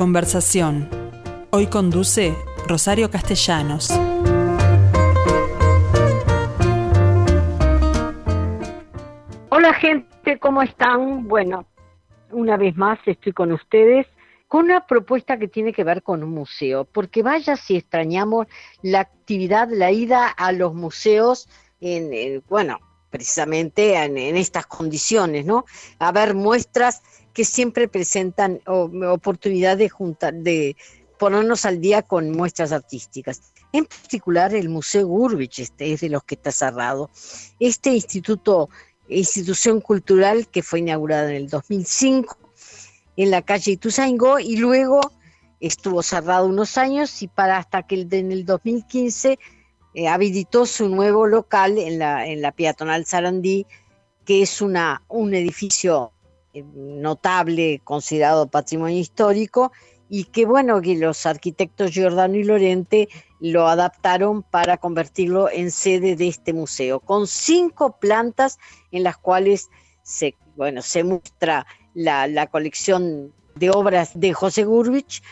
conversación. Hoy conduce Rosario Castellanos. Hola gente, ¿cómo están? Bueno, una vez más estoy con ustedes con una propuesta que tiene que ver con un museo, porque vaya si extrañamos la actividad, la ida a los museos en, bueno, precisamente en, estas condiciones, ¿no? A ver muestras que siempre presentan oportunidad de juntar, de ponernos al día con muestras artísticas. En particular el Museo Gurbich este es de los que está cerrado. Este instituto, institución cultural que fue inaugurada en el 2005 en la calle Ituzaingó y luego estuvo cerrado unos años y para hasta que en el 2015 eh, habilitó su nuevo local en la, en la peatonal Sarandí, que es una, un edificio notable, considerado patrimonio histórico, y que bueno, que los arquitectos Giordano y Lorente lo adaptaron para convertirlo en sede de este museo, con cinco plantas en las cuales se, bueno, se muestra la, la colección de obras de José Gurbich,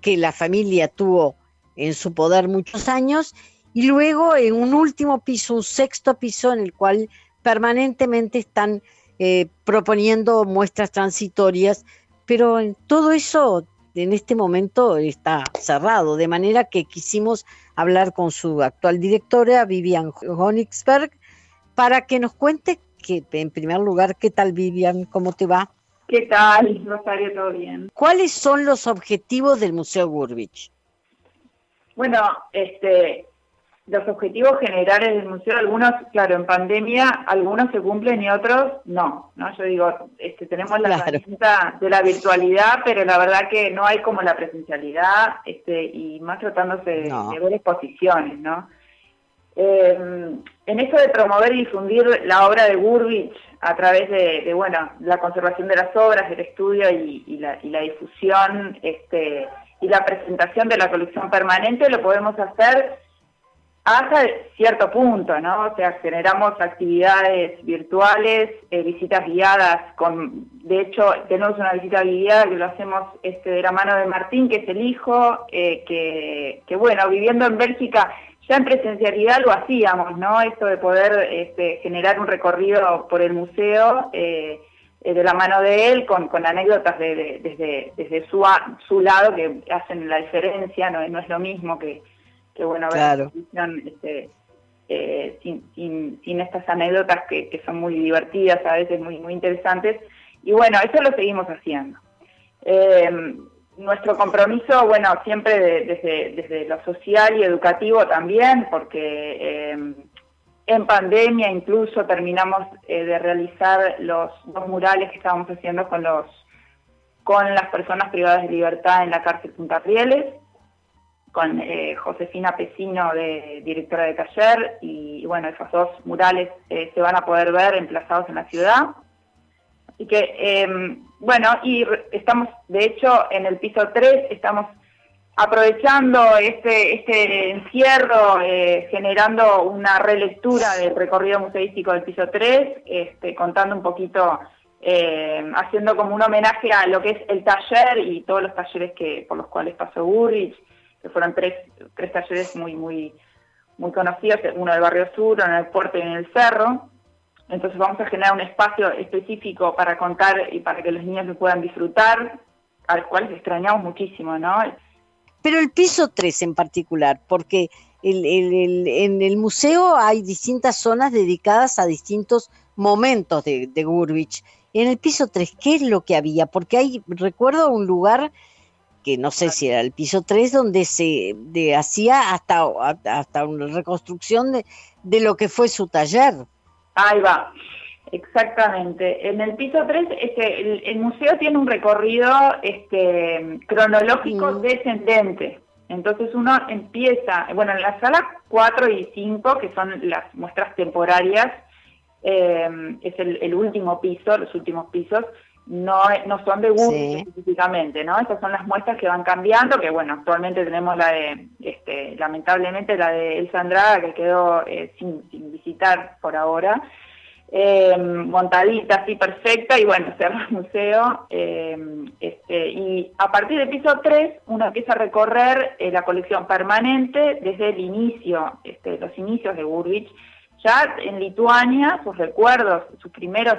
que la familia tuvo en su poder muchos años, y luego en un último piso, un sexto piso en el cual permanentemente están eh, proponiendo muestras transitorias, pero en todo eso en este momento está cerrado, de manera que quisimos hablar con su actual directora, Vivian Honigsberg, para que nos cuente que, en primer lugar, ¿qué tal Vivian? ¿Cómo te va? ¿Qué tal, Rosario? ¿Todo bien? ¿Cuáles son los objetivos del Museo Gurbich? Bueno, este, los objetivos generales del museo, algunos, claro, en pandemia, algunos se cumplen y otros no, ¿no? Yo digo, este, tenemos la herramienta de la virtualidad, pero la verdad que no hay como la presencialidad, este, y más tratándose de ver exposiciones, ¿no? Eh, en esto de promover y difundir la obra de Gurbich a través de, bueno, la conservación de las obras, el estudio y, la, y la difusión, este, y la presentación de la colección permanente, lo podemos hacer hasta cierto punto, ¿no? O sea, generamos actividades virtuales, eh, visitas guiadas, con, de hecho, tenemos una visita guiada que lo hacemos este, de la mano de Martín, que es el hijo, eh, que, que, bueno, viviendo en Bélgica, ya en presencialidad lo hacíamos, ¿no? Esto de poder este, generar un recorrido por el museo eh, de la mano de él, con, con anécdotas de, desde, desde su, su lado que hacen la diferencia, no, no es lo mismo que que bueno ver este, eh, sin, sin, sin, estas anécdotas que, que, son muy divertidas, a veces muy, muy interesantes. Y bueno, eso lo seguimos haciendo. Eh, nuestro compromiso, bueno, siempre desde, desde lo social y educativo también, porque eh, en pandemia incluso terminamos de realizar los dos murales que estábamos haciendo con los con las personas privadas de libertad en la cárcel Punta Rieles con eh, Josefina Pesino, de directora de taller, y, bueno, esos dos murales eh, se van a poder ver emplazados en la ciudad. Así que, em, bueno, y estamos, de hecho, en el piso 3, estamos aprovechando este, este encierro, eh, generando una relectura del recorrido museístico del piso 3, este, contando un poquito, haciendo como un homenaje a lo que es el taller y todos los talleres que por los cuales pasó Burrich, que fueron tres, tres talleres muy, muy, muy conocidos, uno del barrio sur, uno en el puerto y en el cerro. Entonces vamos a generar un espacio específico para contar y para que los niños lo puedan disfrutar, al cual extrañamos muchísimo, ¿no? Pero el piso 3 en particular, porque el, el, en el museo hay distintas zonas dedicadas a distintos momentos de, de. En el piso 3, ¿qué es lo que había? Porque hay, recuerdo un lugar que no sé si era el piso 3, donde se hacía hasta, hasta una reconstrucción de, de lo que fue su taller. Ahí va, exactamente. En el piso 3, este, el, museo tiene un recorrido este, cronológico descendente. Entonces uno empieza, bueno, en la sala 4 y 5, que son las muestras temporarias, eh, es el, el último piso, los últimos pisos, no, no son de gusto específicamente, ¿no? Esas son las muestras que van cambiando, que bueno, actualmente tenemos la de, este, lamentablemente la de Elsa Andrada que quedó eh, sin, sin, visitar por ahora. eh, montadita, así perfecta, y bueno, cerra el museo. Eh, este, y a partir del piso 3 uno empieza a recorrer eh, la colección permanente desde el inicio, este, los inicios de Burbich. Ya en Lituania, sus recuerdos, sus primeros,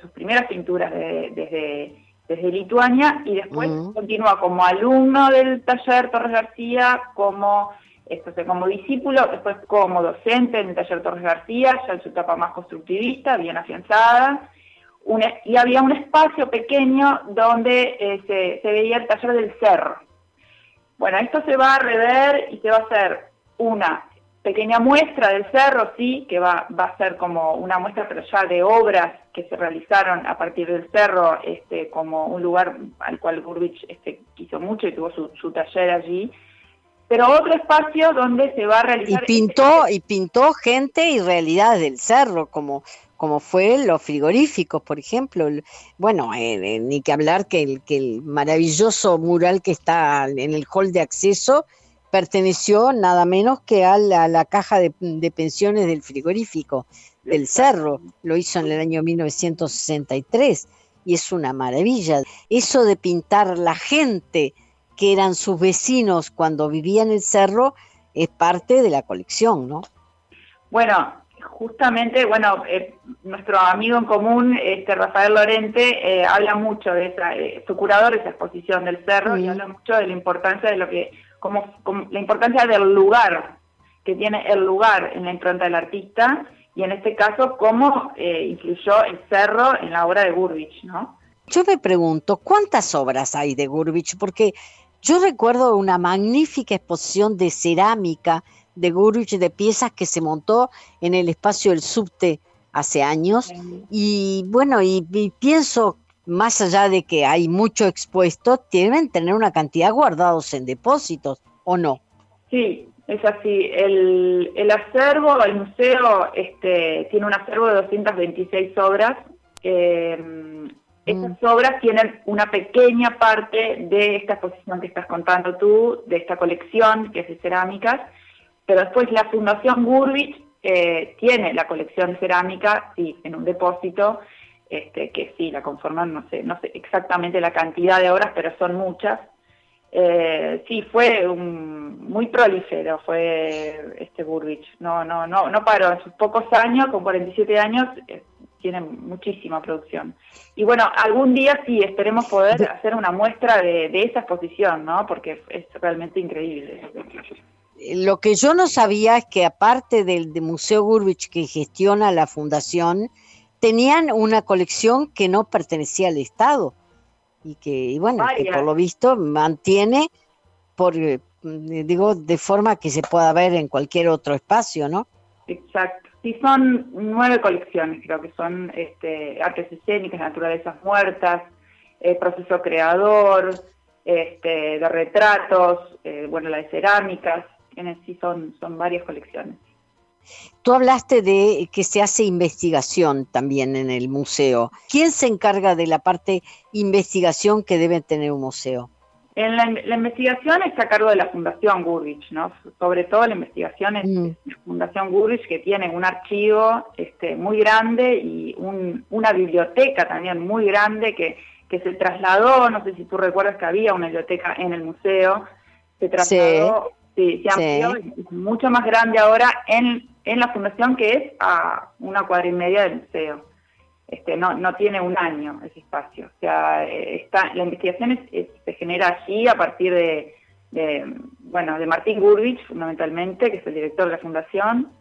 sus primeras pinturas desde, desde Lituania, y después continúa como alumno del taller Torres García, como esto, como discípulo, después como docente en el taller Torres García, ya en su etapa más constructivista, bien afianzada, y había un espacio pequeño donde eh, se, se, veía el taller del cerro. Bueno, esto se va a rever y se va a hacer una pequeña muestra del cerro, sí, que va, va a ser como una muestra, pero ya de obras que se realizaron a partir del cerro, este, como un lugar al cual Gurbich este, quiso mucho y tuvo su, su taller allí pero otro espacio donde se va a realizar... Y pintó, y pintó gente y realidades del cerro, como, como fue los frigoríficos, por ejemplo. Bueno, eh, eh, ni que hablar que el, que el maravilloso mural que está en el hall de acceso perteneció nada menos que a la, caja de, de, pensiones del frigorífico del cerro. Lo hizo en el año 1963 y es una maravilla. Eso de pintar la gente que eran sus vecinos cuando vivían en el cerro, es parte de la colección, ¿no? Bueno, justamente, bueno, eh, nuestro amigo en común, este Rafael Lorente, eh, habla mucho de esa, eh, su curador de esa exposición del cerro, y habla mucho de la importancia de lo que, como, la importancia del lugar, que tiene el lugar en la impronta del artista, y en este caso, cómo influyó el cerro en la obra de Gurbich, ¿no? Yo me pregunto, ¿cuántas obras hay de Gurbich? Porque yo recuerdo una magnífica exposición de cerámica de Gurwitch, de piezas que se montó en el espacio del subte hace años. Y bueno, y, pienso, más allá de que hay mucho expuesto, deben tener una cantidad guardados en depósitos, ¿o no? Sí, es así. El, el acervo, el museo, este, tiene un acervo de 226 obras. Eh, esas mm. obras tienen una pequeña parte de esta exposición que estás contando tú, de esta colección que es de cerámicas, pero después la Fundación Gurbich eh, tiene la colección de cerámica, sí, en un depósito, este, que sí, la conforman, no sé, no sé exactamente la cantidad de obras, pero son muchas. Eh, sí, fue un, muy prolífero, fue este Burbich. No, no, no, no paró. En sus pocos años, con 47 años, eh, tiene muchísima producción. Y bueno, algún día sí, esperemos poder hacer una muestra de, esa exposición, ¿no? Porque es realmente increíble. Lo que yo no sabía es que aparte del Museo Gurbich que gestiona la fundación, tenían una colección que no pertenecía al Estado y que, bueno, que por lo visto mantiene por, eh, digo, de forma que se pueda ver en cualquier otro espacio, ¿no? Exacto. Sí, son nueve colecciones, creo que son este, artes escénicas, naturalezas muertas, eh, proceso creador, este, de retratos, eh, bueno, la de cerámicas, en sí son, son varias colecciones. Tú hablaste de que se hace investigación también en el museo. ¿Quién se encarga de la parte investigación que debe tener un museo? En la, investigación está a cargo de la Fundación Gurrich, ¿no? Sobre todo la investigación es mm. la Fundación Gurrich que tiene un archivo este, muy grande y una biblioteca también muy grande que, que se trasladó, no sé si tú recuerdas que había una biblioteca en el museo, se trasladó, sí, se amplió, es mucho más grande ahora en, en la fundación que es a una cuadra y media del museo este, no, no tiene un año ese espacio. O sea, eh, está, la investigación se genera allí a partir de, bueno, de Martín Gurbich, fundamentalmente, que es el director de la fundación,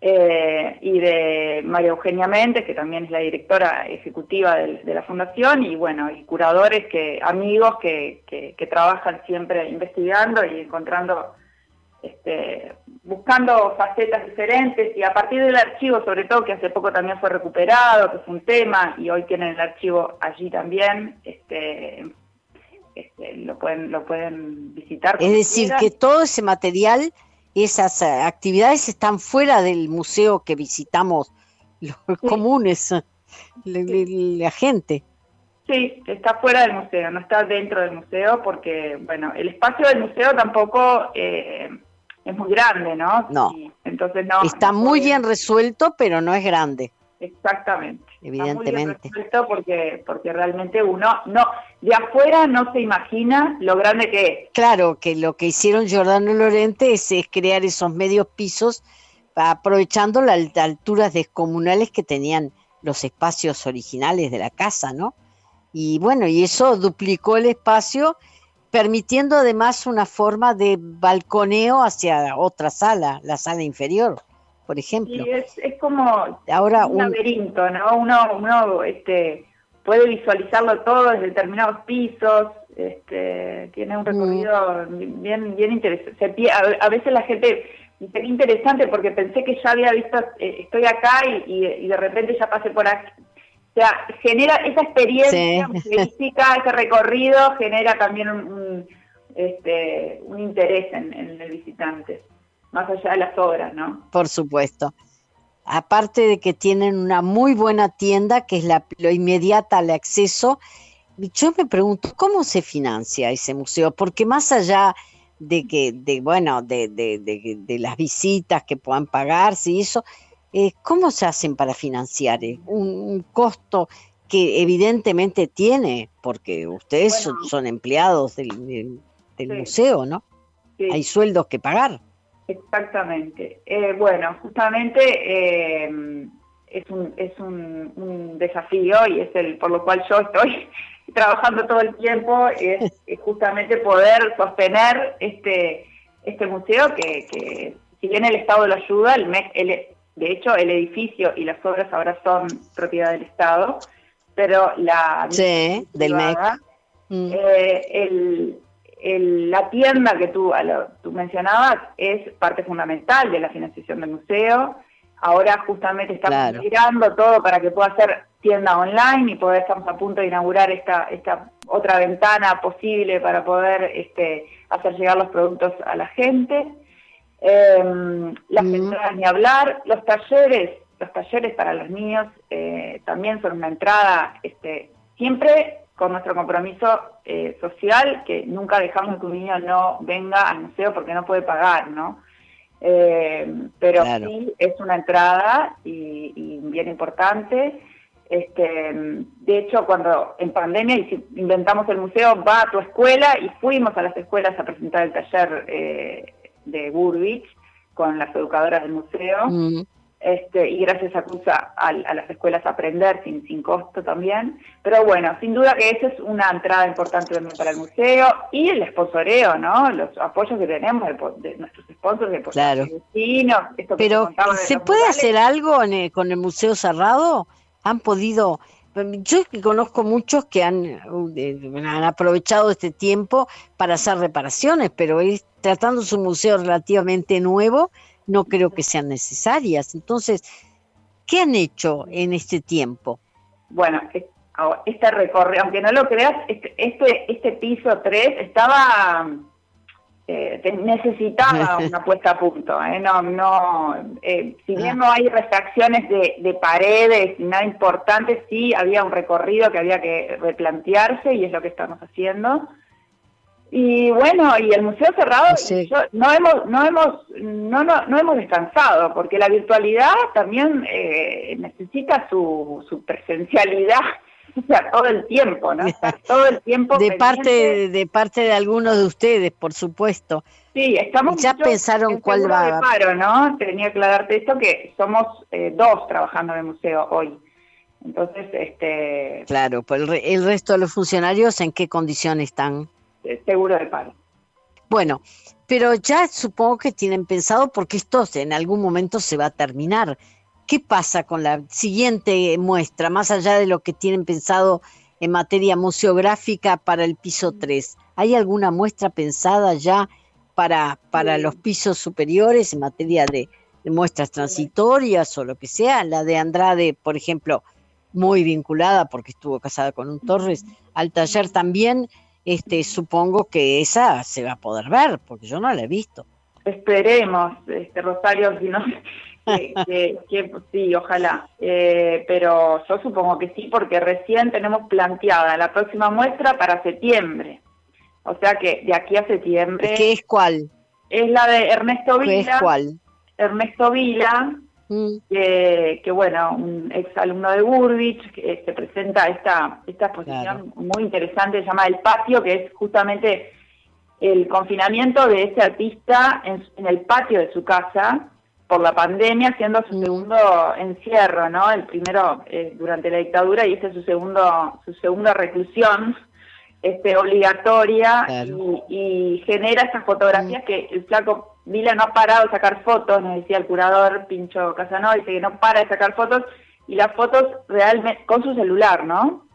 eh, y de María Eugenia Méndez, que también es la directora ejecutiva de, la fundación, y bueno, y curadores, que amigos que, que, que trabajan siempre investigando y encontrando este, buscando facetas diferentes y a partir del archivo, sobre todo que hace poco también fue recuperado, que es un tema y hoy tienen el archivo allí también, este, este lo pueden lo pueden visitar. Es decir, que todo ese material, esas eh, actividades están fuera del museo que visitamos los comunes, la, gente. Sí, está fuera del museo, no está dentro del museo porque, bueno, el espacio del museo tampoco eh, es muy grande, ¿no? No. entonces no. Está muy bien resuelto, pero no es grande. Exactamente. Evidentemente. porque, porque realmente uno no, de afuera no se imagina lo grande que es. Claro, que lo que hicieron Giordano Lorente es, crear esos medios pisos aprovechando las alturas descomunales que tenían los espacios originales de la casa, ¿no? Y bueno, y eso duplicó el espacio, permitiendo además una forma de balconeo hacia otra sala, la sala inferior por ejemplo. Sí, es, es como Ahora, un, laberinto, ¿no? Uno, uno este, puede visualizarlo todo desde determinados pisos, este, tiene un recorrido bien, bien interesante. A, veces la gente interesante porque pensé que ya había visto, eh, estoy acá y, de repente ya pasé por aquí. O sea, genera esa experiencia física, ese recorrido, genera también un, este, un interés en el visitante más allá de las obras, ¿no? Por supuesto. Aparte de que tienen una muy buena tienda, que es la, lo inmediata al acceso, yo me pregunto, ¿cómo se financia ese museo? Porque más allá de que, de, bueno, de, de, de, las visitas que puedan pagarse y eso, eh, ¿cómo se hacen para financiar? Eh, un, costo que evidentemente tiene, porque ustedes son, empleados del, museo, ¿no? Hay sueldos que pagar. Exactamente. Eh, bueno, justamente eh, es, un, es un, desafío y es el por lo cual yo estoy trabajando todo el tiempo, es, justamente poder sostener este, este museo que, si bien el Estado lo ayuda, el MEC, de hecho el edificio y las obras ahora son propiedad del Estado, pero la... Sí, del MEC. Mm. Eh, el, la tienda que tú, tú mencionabas es parte fundamental de la financiación del museo. Ahora justamente estamos mirando todo para que pueda ser tienda online y poder, estamos a punto de inaugurar esta, esta otra ventana posible para poder este, hacer llegar los productos a la gente. Eh, las mm. ni hablar, los talleres, los talleres para los niños eh, también son una entrada este, siempre con nuestro compromiso eh, social, que nunca dejamos que un niño no venga al museo porque no puede pagar, ¿no? Eh, pero sí es una entrada y, bien importante. Este, de hecho, cuando en pandemia inventamos el museo, va a tu escuela y fuimos a las escuelas a presentar el taller eh, de Burbich con las educadoras del museo. Mm. Este, y gracias a CUSA a, las escuelas aprender sin, sin costo también. Pero bueno, sin duda que esa es una entrada importante también para el museo y el sponsoreo, ¿no? Los apoyos que tenemos de, nuestros sponsors, de claro. vecinos. Pero, ¿se puede hacer algo con el museo cerrado? ¿Han podido...? Yo conozco muchos que han, han aprovechado este tiempo para hacer reparaciones, pero es, tratando su museo relativamente nuevo, no creo que sean necesarias. Entonces, ¿qué han hecho en este tiempo? Bueno, este recorrido, aunque no lo creas, este, este, este piso 3 estaba, eh, necesitaba una puesta a punto. ¿eh? No, no, eh, si bien no hay refracciones de, de paredes, nada importante, sí había un recorrido que había que replantearse y es lo que estamos haciendo. Y bueno, y el museo cerrado, no hemos, no hemos, no, no, no hemos descansado, porque la virtualidad también eh, necesita su, su presencialidad, o sea, todo el tiempo, ¿no? todo el tiempo. de parte, de parte de algunos de ustedes, por supuesto. Sí, estamos. Ya pensaron cuál va. Paro, ¿no? Tenía que aclararte esto que somos eh, dos trabajando en el museo hoy. Entonces, este. Claro, pues el, el resto de los funcionarios, ¿en qué condiciones están? seguro de paro. Bueno, pero ya supongo que tienen pensado, porque esto en algún momento se va a terminar. ¿Qué pasa con la siguiente muestra, más allá de lo que tienen pensado en materia museográfica para el piso 3? ¿Hay alguna muestra pensada ya para, para los pisos superiores en materia de, de muestras transitorias o lo que sea? La de Andrade, por ejemplo, muy vinculada, porque estuvo casada con un Torres, al taller también este, supongo que esa se va a poder ver, porque yo no la he visto. Esperemos, este, Rosario, si no, que, sí, ojalá. Eh, pero yo supongo que sí, porque recién tenemos planteada la próxima muestra para septiembre. O sea que de aquí a septiembre. ¿Qué es cuál? Es la de Ernesto Vila. ¿Qué es cuál? Ernesto Vila, mm. que, bueno, un ex alumno de Burbich, que se presenta esta, esta exposición muy interesante, se llama El Patio, que es justamente el confinamiento de ese artista en, el patio de su casa por la pandemia, siendo su mm. segundo encierro, ¿no? El primero eh, durante la dictadura y este es su segundo su segunda reclusión este obligatoria y, genera esas fotografías mm. que el flaco Vila no ha parado de sacar fotos, nos decía el curador Pincho Casanova, dice que no para de sacar fotos y las fotos realmente con su celular, ¿no?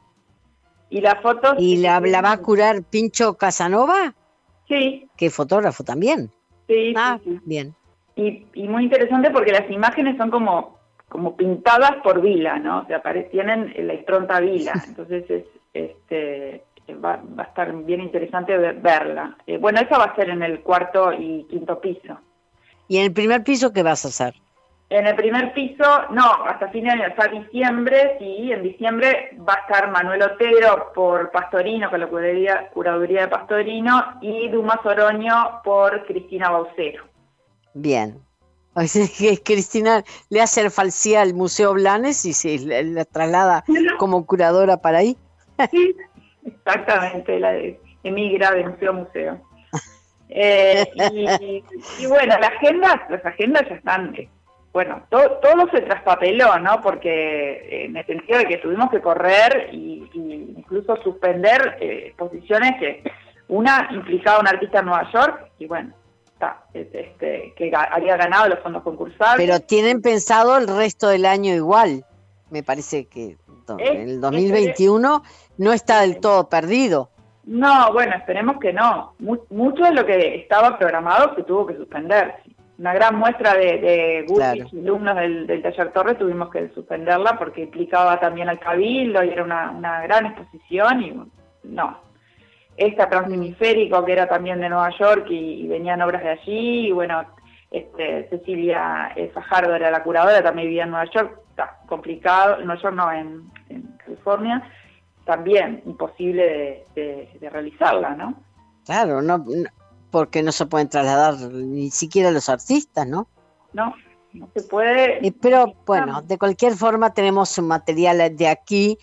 Y las fotos... ¿Y la, la va a curar Pincho Casanova? Sí. Que fotógrafo también. Sí, ah, bien. Y, y, muy interesante porque las imágenes son como, como pintadas por Vila, ¿no? O sea, tienen la impronta Vila. Entonces es, este, va, va a estar bien interesante verla. Eh, bueno, eso va a ser en el cuarto y quinto piso. ¿Y en el primer piso qué vas a hacer? En el primer piso, no, hasta fin de año, hasta diciembre, sí, en diciembre va a estar Manuel Otero por Pastorino, con la curaduría, curaduría de Pastorino, y Dumas Oroño por Cristina Baucero. Bien. Cristina le hace falsía al Museo Blanes y se la, traslada como curadora para ahí. Sí, exactamente, la emigra de museo a museo. Eh, y, y, bueno, las agendas, las agendas ya están bueno, todo, todo se traspapeló, ¿no? Porque en el sentido de que tuvimos que correr y, incluso suspender eh, exposiciones que una implicaba un artista en Nueva York y bueno, está, este, que había ganado los fondos concursables. Pero tienen pensado el resto del año igual. Me parece que en el 2021 no está del todo perdido. No, bueno, esperemos que no. Mucho de lo que estaba programado se tuvo que suspender una gran muestra de, de y alumnos del, taller Torres, tuvimos que suspenderla porque implicaba también al cabildo y era una, gran exposición y no. Esta Transhemisférico, que era también de Nueva York y, venían obras de allí, y bueno, este, Cecilia eh, Fajardo era la curadora, también vivía en Nueva York, está complicado, en Nueva York no, en, California, también imposible de, de realizarla, ¿no? Claro, no, porque no se pueden trasladar ni siquiera los artistas, ¿no? No, no se puede. Eh, pero bueno, de cualquier forma tenemos un material de aquí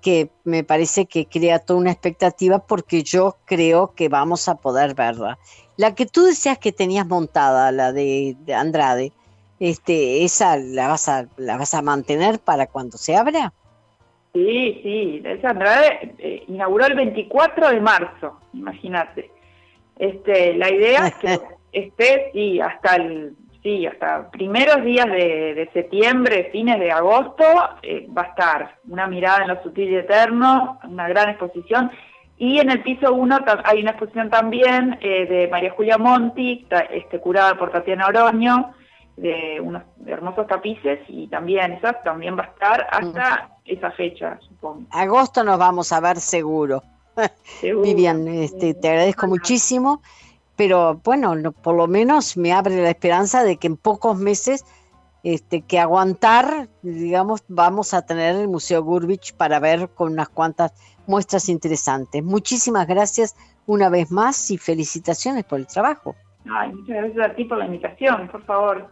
que me parece que crea toda una expectativa porque yo creo que vamos a poder verla. La que tú decías que tenías montada, la de, Andrade, este, esa la vas a la vas a mantener para cuando se abra. Sí, sí, esa Andrade eh, inauguró el 24 de marzo, imagínate. Este, la idea es que esté, sí, hasta el, sí, hasta primeros días de, septiembre, fines de agosto, eh, va a estar una mirada en lo sutil y eterno, una gran exposición. Y en el piso 1 hay una exposición también eh, de María Julia Monti, este, curada por Tatiana Oroño, de unos hermosos tapices y también esas también va a estar hasta esa fecha, supongo. Agosto nos vamos a ver seguro. Vivian, este, te agradezco muchísimo, pero bueno, por lo menos me abre la esperanza de que en pocos meses este, que aguantar, digamos, vamos a tener el Museo Gurbich para ver con unas cuantas muestras interesantes. Muchísimas gracias una vez más y felicitaciones por el trabajo. Ay, muchas gracias a ti por la invitación, por favor.